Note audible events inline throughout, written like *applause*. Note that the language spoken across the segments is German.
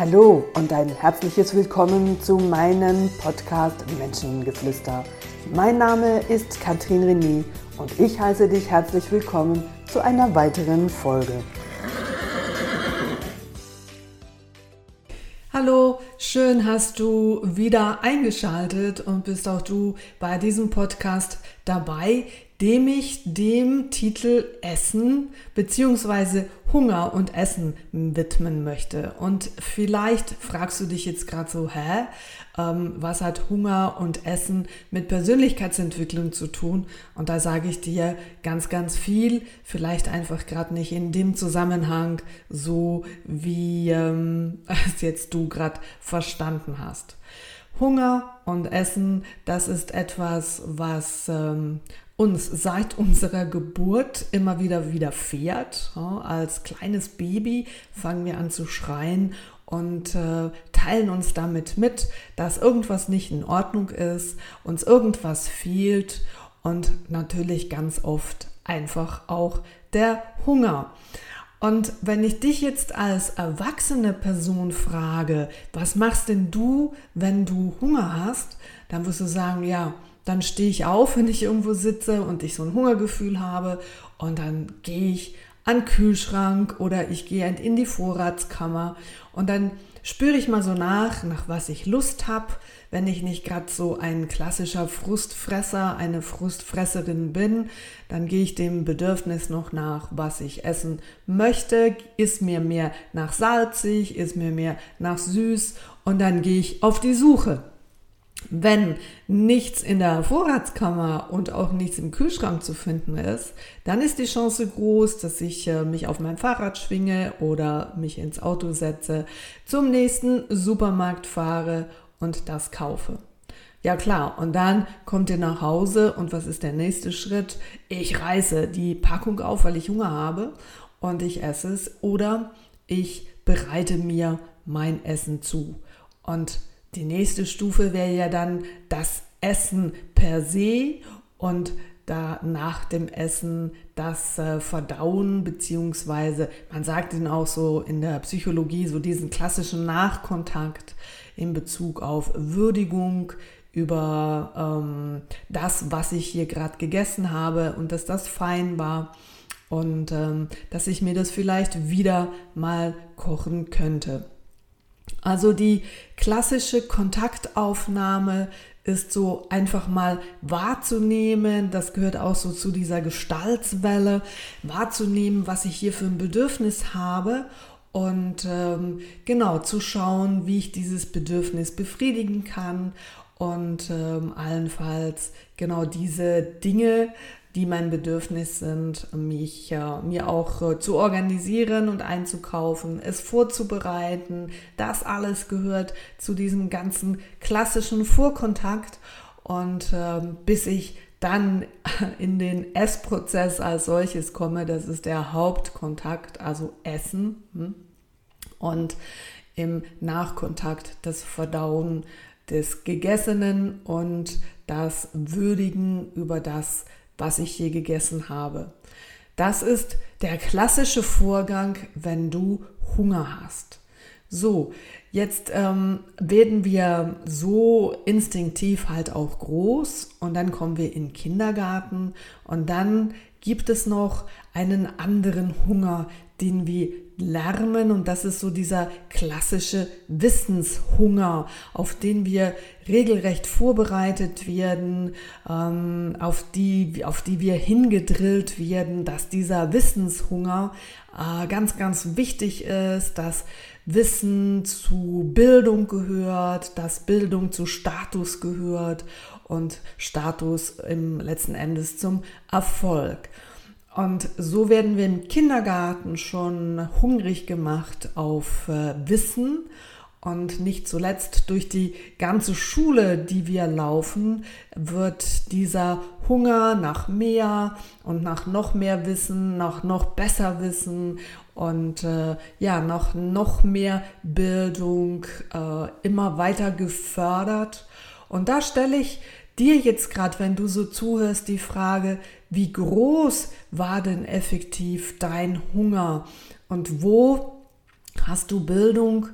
Hallo und ein herzliches Willkommen zu meinem Podcast Menschengeflüster. Mein Name ist Katrin René und ich heiße dich herzlich willkommen zu einer weiteren Folge. Hallo, schön hast du wieder eingeschaltet und bist auch du bei diesem Podcast dabei, dem ich dem Titel Essen bzw. Hunger und Essen widmen möchte. Und vielleicht fragst du dich jetzt gerade so, hä, ähm, was hat Hunger und Essen mit Persönlichkeitsentwicklung zu tun? Und da sage ich dir ganz, ganz viel, vielleicht einfach gerade nicht in dem Zusammenhang, so wie ähm, *laughs* es jetzt du gerade verstanden hast. Hunger und Essen, das ist etwas, was ähm, uns seit unserer Geburt immer wieder widerfährt. Als kleines Baby fangen wir an zu schreien und äh, teilen uns damit mit, dass irgendwas nicht in Ordnung ist, uns irgendwas fehlt und natürlich ganz oft einfach auch der Hunger. Und wenn ich dich jetzt als erwachsene Person frage, was machst denn du, wenn du Hunger hast, dann wirst du sagen, ja, dann stehe ich auf, wenn ich irgendwo sitze und ich so ein Hungergefühl habe und dann gehe ich an den Kühlschrank oder ich gehe in die Vorratskammer und dann spüre ich mal so nach, nach was ich Lust habe. Wenn ich nicht gerade so ein klassischer Frustfresser, eine Frustfresserin bin, dann gehe ich dem Bedürfnis noch nach, was ich essen möchte. Ist mir mehr nach salzig, ist mir mehr nach süß und dann gehe ich auf die Suche. Wenn nichts in der Vorratskammer und auch nichts im Kühlschrank zu finden ist, dann ist die Chance groß, dass ich äh, mich auf mein Fahrrad schwinge oder mich ins Auto setze, zum nächsten Supermarkt fahre und das kaufe. Ja klar, und dann kommt ihr nach Hause und was ist der nächste Schritt? Ich reiße die Packung auf, weil ich Hunger habe und ich esse es oder ich bereite mir mein Essen zu. Und die nächste Stufe wäre ja dann das Essen per se und da nach dem Essen das äh, Verdauen, beziehungsweise man sagt ihn auch so in der Psychologie, so diesen klassischen Nachkontakt in Bezug auf Würdigung über ähm, das, was ich hier gerade gegessen habe und dass das fein war und ähm, dass ich mir das vielleicht wieder mal kochen könnte. Also die klassische Kontaktaufnahme ist so einfach mal wahrzunehmen, das gehört auch so zu dieser Gestaltswelle, wahrzunehmen, was ich hier für ein Bedürfnis habe und ähm, genau zu schauen, wie ich dieses Bedürfnis befriedigen kann und ähm, allenfalls genau diese Dinge die mein Bedürfnis sind, mich äh, mir auch äh, zu organisieren und einzukaufen, es vorzubereiten. Das alles gehört zu diesem ganzen klassischen Vorkontakt und äh, bis ich dann *laughs* in den Essprozess als solches komme, das ist der Hauptkontakt, also Essen hm? und im Nachkontakt das Verdauen des Gegessenen und das Würdigen über das was ich hier gegessen habe. Das ist der klassische Vorgang, wenn du Hunger hast. So, jetzt ähm, werden wir so instinktiv halt auch groß und dann kommen wir in den Kindergarten und dann gibt es noch einen anderen Hunger, den wir lernen und das ist so dieser klassische Wissenshunger, auf den wir regelrecht vorbereitet werden, ähm, auf, die, auf die wir hingedrillt werden, dass dieser Wissenshunger äh, ganz, ganz wichtig ist, dass Wissen zu Bildung gehört, dass Bildung zu Status gehört und Status im letzten Endes zum Erfolg. Und so werden wir im Kindergarten schon hungrig gemacht auf äh, Wissen und nicht zuletzt durch die ganze Schule, die wir laufen, wird dieser Hunger nach mehr und nach noch mehr Wissen, nach noch besser Wissen und äh, ja, nach noch mehr Bildung äh, immer weiter gefördert. Und da stelle ich dir jetzt gerade, wenn du so zuhörst, die Frage, wie groß war denn effektiv dein Hunger und wo hast du Bildung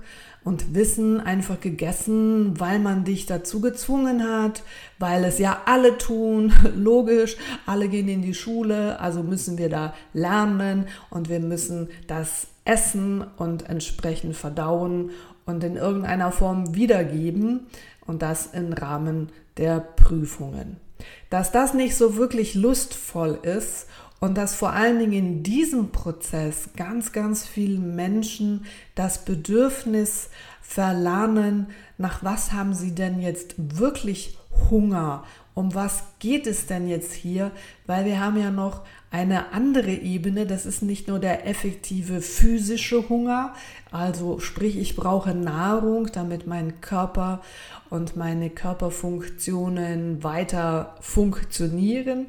und Wissen einfach gegessen, weil man dich dazu gezwungen hat, weil es ja alle tun, *laughs* logisch, alle gehen in die Schule, also müssen wir da lernen und wir müssen das essen und entsprechend verdauen und in irgendeiner Form wiedergeben und das im Rahmen der Prüfungen. Dass das nicht so wirklich lustvoll ist und dass vor allen Dingen in diesem Prozess ganz, ganz viele Menschen das Bedürfnis verlernen, nach was haben sie denn jetzt wirklich Hunger? Um was geht es denn jetzt hier? Weil wir haben ja noch eine andere Ebene, das ist nicht nur der effektive physische Hunger, also sprich, ich brauche Nahrung, damit mein Körper und meine Körperfunktionen weiter funktionieren,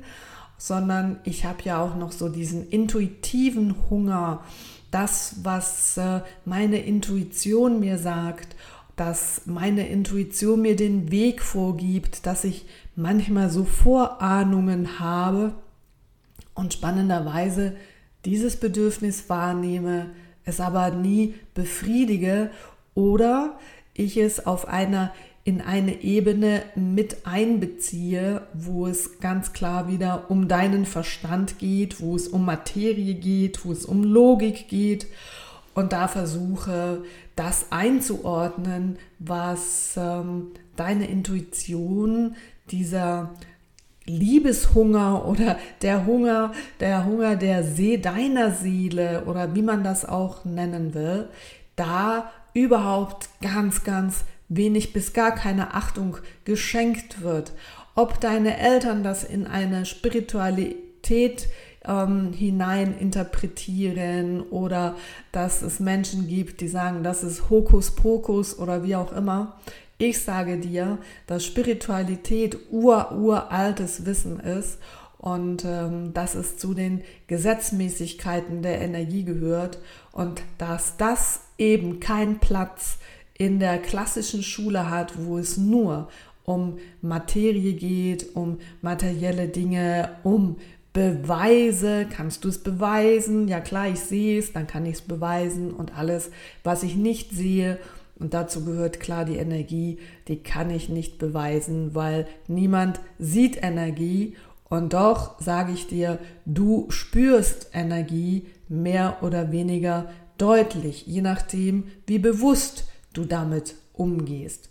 sondern ich habe ja auch noch so diesen intuitiven Hunger, das, was äh, meine Intuition mir sagt, dass meine Intuition mir den Weg vorgibt, dass ich manchmal so Vorahnungen habe und spannenderweise dieses Bedürfnis wahrnehme, es aber nie befriedige oder ich es auf einer in eine Ebene mit einbeziehe, wo es ganz klar wieder um deinen Verstand geht, wo es um Materie geht, wo es um Logik geht und da versuche, das einzuordnen, was ähm, deine Intuition, dieser Liebeshunger oder der Hunger, der Hunger der See deiner Seele oder wie man das auch nennen will, da überhaupt ganz, ganz wenig bis gar keine Achtung geschenkt wird. Ob deine Eltern das in eine Spiritualität ähm, hinein interpretieren oder dass es Menschen gibt, die sagen, das ist Hokuspokus oder wie auch immer. Ich sage dir, dass Spiritualität ur-uraltes Wissen ist und ähm, dass es zu den Gesetzmäßigkeiten der Energie gehört und dass das eben keinen Platz in der klassischen Schule hat, wo es nur um Materie geht, um materielle Dinge, um Beweise, kannst du es beweisen? Ja klar, ich sehe es, dann kann ich es beweisen und alles, was ich nicht sehe, und dazu gehört klar die Energie, die kann ich nicht beweisen, weil niemand sieht Energie und doch sage ich dir, du spürst Energie mehr oder weniger deutlich, je nachdem, wie bewusst du damit umgehst.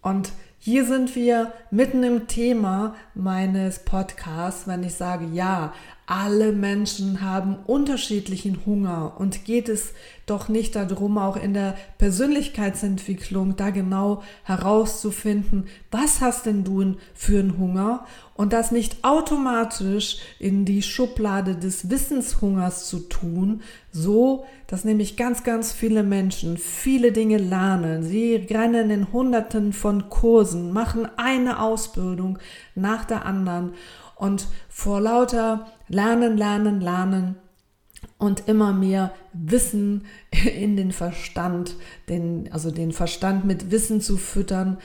Und hier sind wir mitten im Thema meines Podcasts, wenn ich sage, ja, alle Menschen haben unterschiedlichen Hunger. Und geht es doch nicht darum, auch in der Persönlichkeitsentwicklung da genau herauszufinden, was hast denn du für einen Hunger? Und das nicht automatisch in die Schublade des Wissenshungers zu tun, so dass nämlich ganz, ganz viele Menschen viele Dinge lernen. Sie rennen in Hunderten von Kursen, machen eine Ausbildung nach der anderen. Und vor lauter Lernen, Lernen, Lernen und immer mehr Wissen *laughs* in den Verstand, den, also den Verstand mit Wissen zu füttern,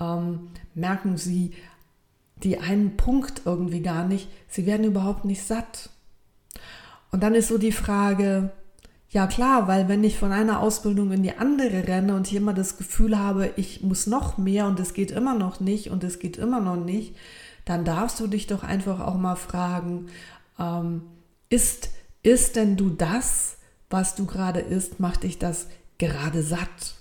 ähm, merken sie die einen Punkt irgendwie gar nicht. Sie werden überhaupt nicht satt. Und dann ist so die Frage, ja klar, weil wenn ich von einer Ausbildung in die andere renne und ich immer das Gefühl habe, ich muss noch mehr und es geht immer noch nicht und es geht immer noch nicht, dann darfst du dich doch einfach auch mal fragen, ähm, ist, ist denn du das, was du gerade isst, macht dich das gerade satt?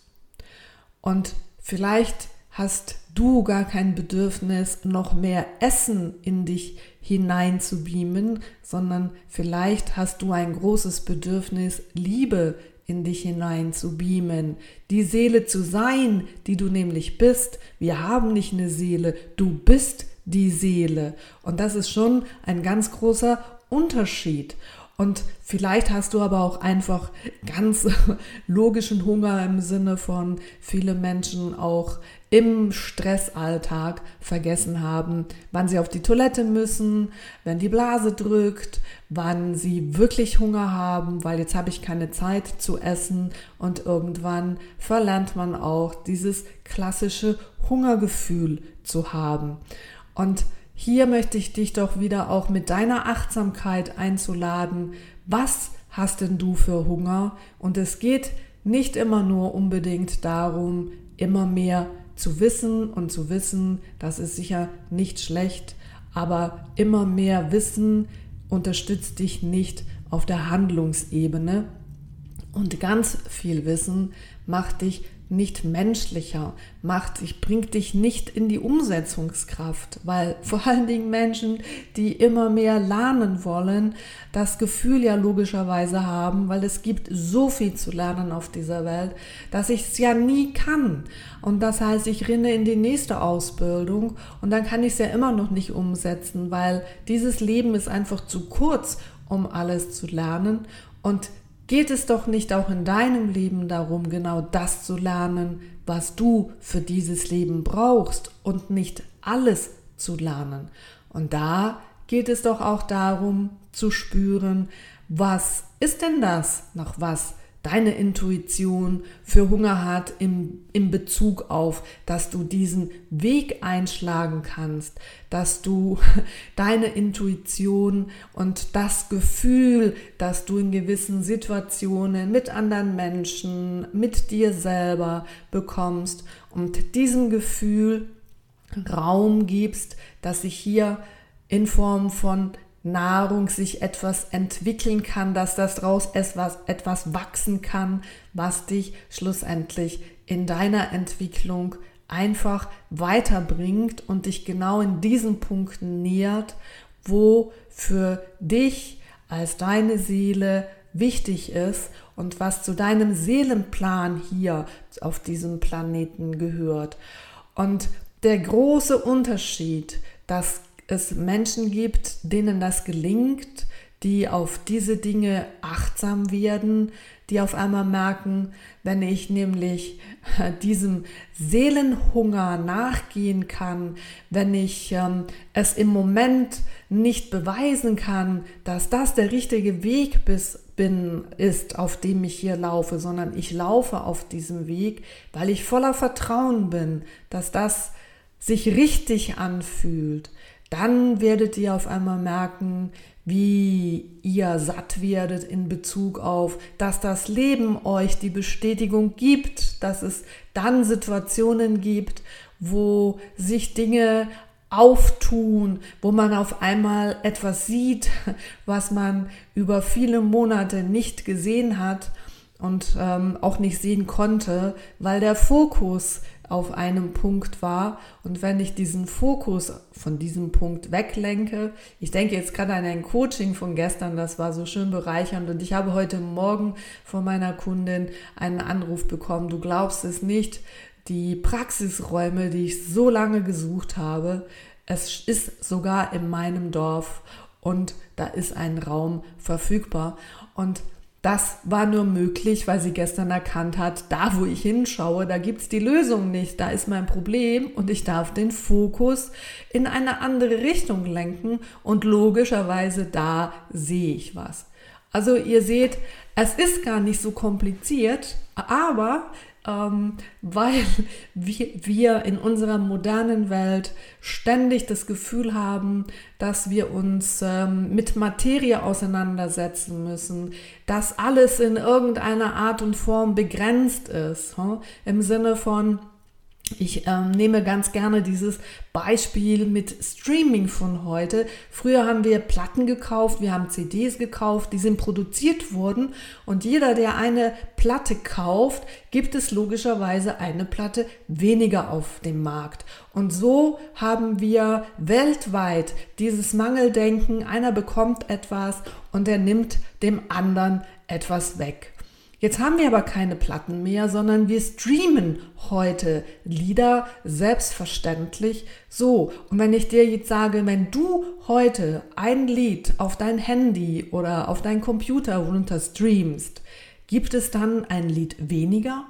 Und vielleicht hast du gar kein Bedürfnis, noch mehr Essen in dich hineinzubeamen, sondern vielleicht hast du ein großes Bedürfnis, Liebe in dich hinein zu beamen, die Seele zu sein, die du nämlich bist. Wir haben nicht eine Seele, du bist die Seele. Und das ist schon ein ganz großer Unterschied. Und vielleicht hast du aber auch einfach ganz *laughs* logischen Hunger im Sinne von viele Menschen auch im Stressalltag vergessen haben, wann sie auf die Toilette müssen, wenn die Blase drückt, wann sie wirklich Hunger haben, weil jetzt habe ich keine Zeit zu essen und irgendwann verlernt man auch dieses klassische Hungergefühl zu haben. Und hier möchte ich dich doch wieder auch mit deiner Achtsamkeit einzuladen. Was hast denn du für Hunger? Und es geht nicht immer nur unbedingt darum, immer mehr zu wissen und zu wissen, das ist sicher nicht schlecht, aber immer mehr Wissen unterstützt dich nicht auf der Handlungsebene und ganz viel Wissen macht dich nicht menschlicher, macht dich, bringt dich nicht in die Umsetzungskraft, weil vor allen Dingen Menschen, die immer mehr lernen wollen, das Gefühl ja logischerweise haben, weil es gibt so viel zu lernen auf dieser Welt, dass ich es ja nie kann. Und das heißt, ich renne in die nächste Ausbildung und dann kann ich es ja immer noch nicht umsetzen, weil dieses Leben ist einfach zu kurz, um alles zu lernen. Und Geht es doch nicht auch in deinem Leben darum, genau das zu lernen, was du für dieses Leben brauchst und nicht alles zu lernen? Und da geht es doch auch darum zu spüren, was ist denn das, nach was deine Intuition für Hunger hat im, im Bezug auf, dass du diesen Weg einschlagen kannst, dass du *laughs* deine Intuition und das Gefühl, dass du in gewissen Situationen mit anderen Menschen, mit dir selber bekommst und diesem Gefühl Raum gibst, dass sich hier in Form von Nahrung sich etwas entwickeln kann, dass das daraus etwas, etwas wachsen kann, was dich schlussendlich in deiner Entwicklung einfach weiterbringt und dich genau in diesen Punkten nährt, wo für dich als deine Seele wichtig ist und was zu deinem Seelenplan hier auf diesem Planeten gehört. Und der große Unterschied, das es Menschen gibt, denen das gelingt, die auf diese Dinge achtsam werden, die auf einmal merken, wenn ich nämlich diesem Seelenhunger nachgehen kann, wenn ich ähm, es im Moment nicht beweisen kann, dass das der richtige Weg bis, bin, ist, auf dem ich hier laufe, sondern ich laufe auf diesem Weg, weil ich voller Vertrauen bin, dass das sich richtig anfühlt, dann werdet ihr auf einmal merken, wie ihr satt werdet in Bezug auf, dass das Leben euch die Bestätigung gibt, dass es dann Situationen gibt, wo sich Dinge auftun, wo man auf einmal etwas sieht, was man über viele Monate nicht gesehen hat und ähm, auch nicht sehen konnte, weil der Fokus auf einem Punkt war. Und wenn ich diesen Fokus von diesem Punkt weglenke, ich denke jetzt gerade an ein Coaching von gestern, das war so schön bereichernd. Und ich habe heute Morgen von meiner Kundin einen Anruf bekommen. Du glaubst es nicht, die Praxisräume, die ich so lange gesucht habe, es ist sogar in meinem Dorf und da ist ein Raum verfügbar. Und das war nur möglich, weil sie gestern erkannt hat, da wo ich hinschaue, da gibt es die Lösung nicht, da ist mein Problem und ich darf den Fokus in eine andere Richtung lenken und logischerweise da sehe ich was. Also ihr seht, es ist gar nicht so kompliziert, aber ähm, weil *laughs* wir, wir in unserer modernen Welt ständig das Gefühl haben, dass wir uns ähm, mit Materie auseinandersetzen müssen, dass alles in irgendeiner Art und Form begrenzt ist, hm? im Sinne von, ich ähm, nehme ganz gerne dieses Beispiel mit Streaming von heute. Früher haben wir Platten gekauft, wir haben CDs gekauft, die sind produziert worden und jeder, der eine Platte kauft, gibt es logischerweise eine Platte weniger auf dem Markt. Und so haben wir weltweit dieses Mangeldenken, einer bekommt etwas und er nimmt dem anderen etwas weg. Jetzt haben wir aber keine Platten mehr, sondern wir streamen heute Lieder selbstverständlich so. Und wenn ich dir jetzt sage, wenn du heute ein Lied auf dein Handy oder auf dein Computer runter streamst, gibt es dann ein Lied weniger?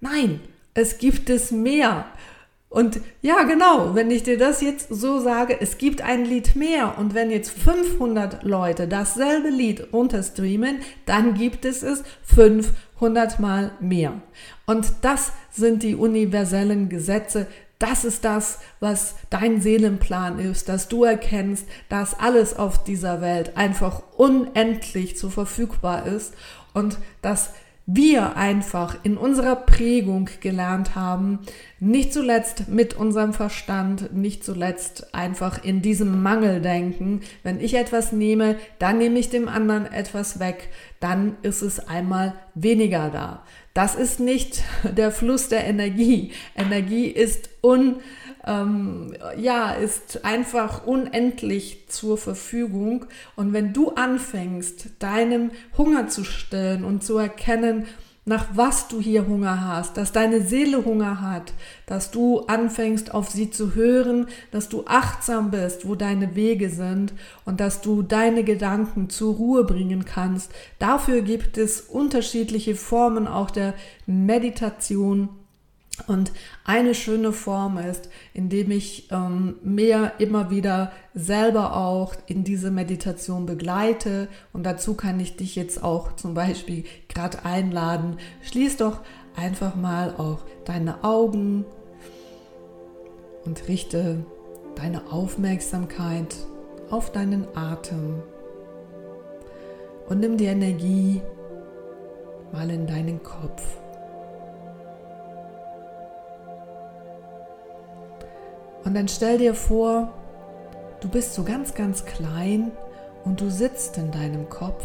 Nein, es gibt es mehr. Und ja, genau, wenn ich dir das jetzt so sage, es gibt ein Lied mehr und wenn jetzt 500 Leute dasselbe Lied runterstreamen, dann gibt es es 500 mal mehr. Und das sind die universellen Gesetze. Das ist das, was dein Seelenplan ist, dass du erkennst, dass alles auf dieser Welt einfach unendlich zu verfügbar ist und dass wir einfach in unserer Prägung gelernt haben, nicht zuletzt mit unserem Verstand, nicht zuletzt einfach in diesem Mangeldenken, wenn ich etwas nehme, dann nehme ich dem anderen etwas weg, dann ist es einmal weniger da. Das ist nicht der Fluss der Energie. Energie ist un ähm, ja, ist einfach unendlich zur Verfügung. Und wenn du anfängst, deinem Hunger zu stillen und zu erkennen, nach was du hier Hunger hast, dass deine Seele Hunger hat, dass du anfängst auf sie zu hören, dass du achtsam bist, wo deine Wege sind und dass du deine Gedanken zur Ruhe bringen kannst. Dafür gibt es unterschiedliche Formen auch der Meditation und eine schöne Form ist, indem ich ähm, mehr immer wieder selber auch in diese Meditation begleite. Und dazu kann ich dich jetzt auch zum Beispiel gerade einladen. Schließ doch einfach mal auch deine Augen und richte deine Aufmerksamkeit auf deinen Atem. Und nimm die Energie mal in deinen Kopf. Und dann stell dir vor, du bist so ganz, ganz klein und du sitzt in deinem Kopf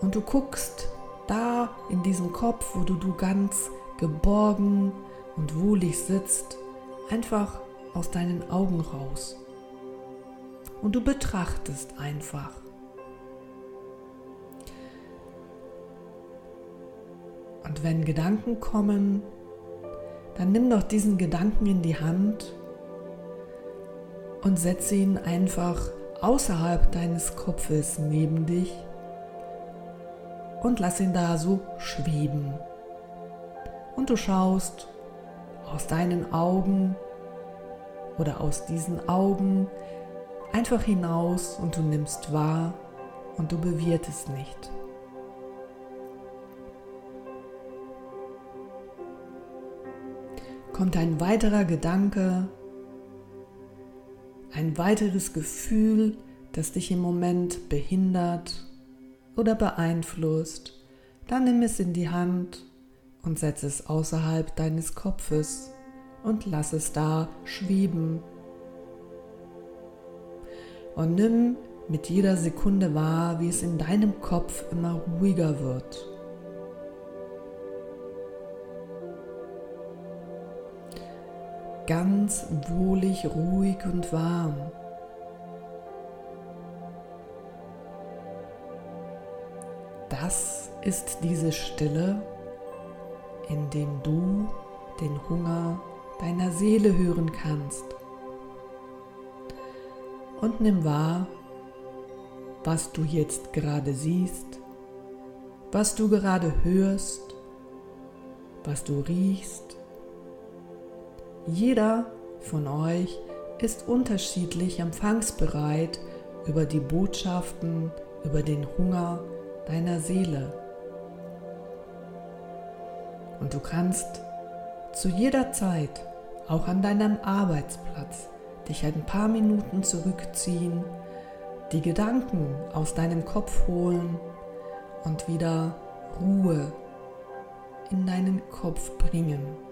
und du guckst da in diesem Kopf, wo du, du ganz geborgen und wohlig sitzt, einfach aus deinen Augen raus. Und du betrachtest einfach. Und wenn Gedanken kommen, dann nimm doch diesen Gedanken in die Hand und setze ihn einfach außerhalb deines Kopfes neben dich und lass ihn da so schweben. Und du schaust aus deinen Augen oder aus diesen Augen einfach hinaus und du nimmst wahr und du bewirtest nicht. Kommt ein weiterer Gedanke ein weiteres Gefühl, das dich im Moment behindert oder beeinflusst, dann nimm es in die Hand und setz es außerhalb deines Kopfes und lass es da schweben. Und nimm mit jeder Sekunde wahr, wie es in deinem Kopf immer ruhiger wird. Ganz wohlig, ruhig und warm. Das ist diese Stille, in dem du den Hunger deiner Seele hören kannst. Und nimm wahr, was du jetzt gerade siehst, was du gerade hörst, was du riechst, jeder von euch ist unterschiedlich empfangsbereit über die Botschaften, über den Hunger deiner Seele. Und du kannst zu jeder Zeit, auch an deinem Arbeitsplatz, dich ein paar Minuten zurückziehen, die Gedanken aus deinem Kopf holen und wieder Ruhe in deinen Kopf bringen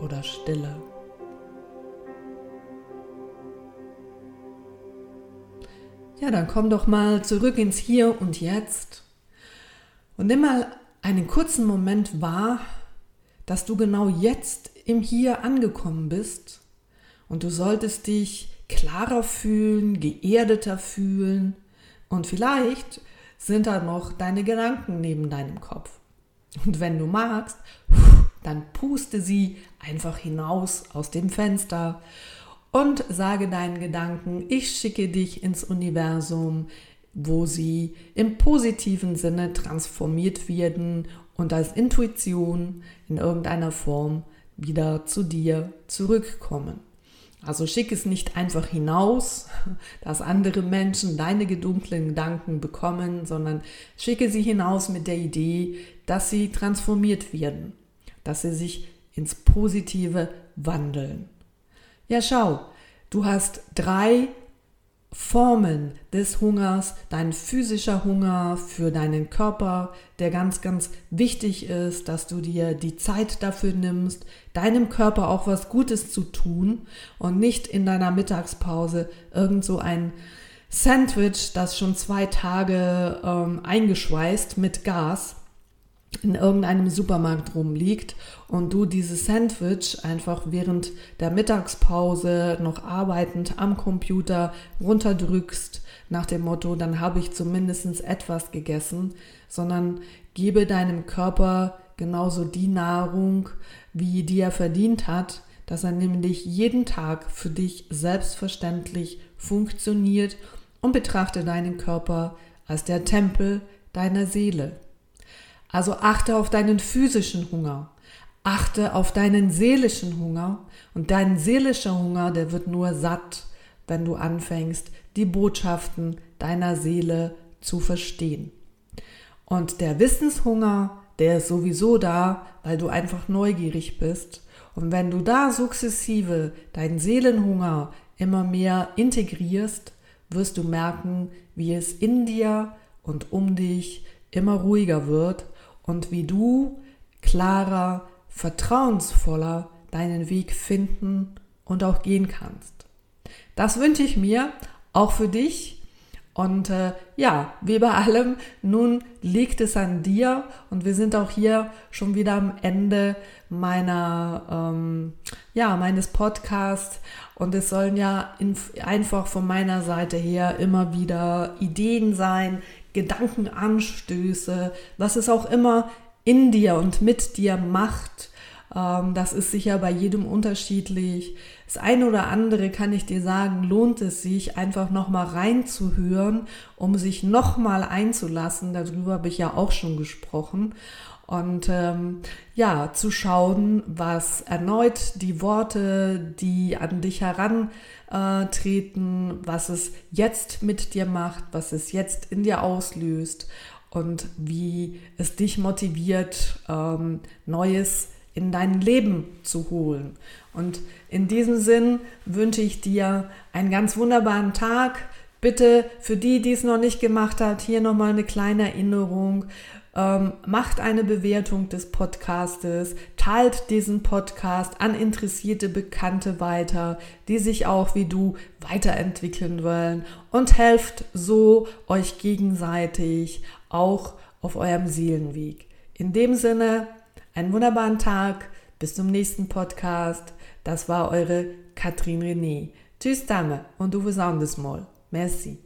oder Stille. Ja, dann komm doch mal zurück ins Hier und Jetzt und nimm mal einen kurzen Moment wahr, dass du genau jetzt im Hier angekommen bist und du solltest dich klarer fühlen, geerdeter fühlen und vielleicht sind da noch deine Gedanken neben deinem Kopf. Und wenn du magst, dann puste sie einfach hinaus aus dem Fenster und sage deinen Gedanken, ich schicke dich ins Universum, wo sie im positiven Sinne transformiert werden und als Intuition in irgendeiner Form wieder zu dir zurückkommen. Also schick es nicht einfach hinaus, *laughs* dass andere Menschen deine gedunklen Gedanken bekommen, sondern schicke sie hinaus mit der Idee, dass sie transformiert werden dass sie sich ins Positive wandeln. Ja, schau, du hast drei Formen des Hungers, dein physischer Hunger für deinen Körper, der ganz, ganz wichtig ist, dass du dir die Zeit dafür nimmst, deinem Körper auch was Gutes zu tun und nicht in deiner Mittagspause irgend so ein Sandwich, das schon zwei Tage ähm, eingeschweißt mit Gas in irgendeinem Supermarkt rumliegt und du dieses Sandwich einfach während der Mittagspause noch arbeitend am Computer runterdrückst nach dem Motto, dann habe ich zumindest etwas gegessen, sondern gebe deinem Körper genauso die Nahrung, wie die er verdient hat, dass er nämlich jeden Tag für dich selbstverständlich funktioniert und betrachte deinen Körper als der Tempel deiner Seele. Also achte auf deinen physischen Hunger, achte auf deinen seelischen Hunger und dein seelischer Hunger, der wird nur satt, wenn du anfängst, die Botschaften deiner Seele zu verstehen. Und der Wissenshunger, der ist sowieso da, weil du einfach neugierig bist. Und wenn du da sukzessive deinen Seelenhunger immer mehr integrierst, wirst du merken, wie es in dir und um dich immer ruhiger wird und wie du klarer, vertrauensvoller deinen Weg finden und auch gehen kannst. Das wünsche ich mir auch für dich. Und äh, ja, wie bei allem, nun liegt es an dir und wir sind auch hier schon wieder am Ende meiner, ähm, ja, meines Podcasts und es sollen ja in, einfach von meiner Seite her immer wieder Ideen sein, Gedankenanstöße, was es auch immer in dir und mit dir macht. Ähm, das ist sicher bei jedem unterschiedlich. Das eine oder andere kann ich dir sagen, lohnt es sich einfach nochmal reinzuhören, um sich nochmal einzulassen. Darüber habe ich ja auch schon gesprochen. Und ähm, ja, zu schauen, was erneut die Worte, die an dich herantreten, was es jetzt mit dir macht, was es jetzt in dir auslöst und wie es dich motiviert, ähm, Neues in dein Leben zu holen. Und in diesem Sinn wünsche ich dir einen ganz wunderbaren Tag. Bitte für die, die es noch nicht gemacht hat, hier nochmal eine kleine Erinnerung. Ähm, macht eine Bewertung des Podcastes, teilt diesen Podcast an interessierte Bekannte weiter, die sich auch wie du weiterentwickeln wollen und helft so euch gegenseitig auch auf eurem Seelenweg. In dem Sinne, einen wunderbaren Tag, bis zum nächsten Podcast. Das war eure Katrin René. Tschüss Dame und du bis anderes Mal. Merci.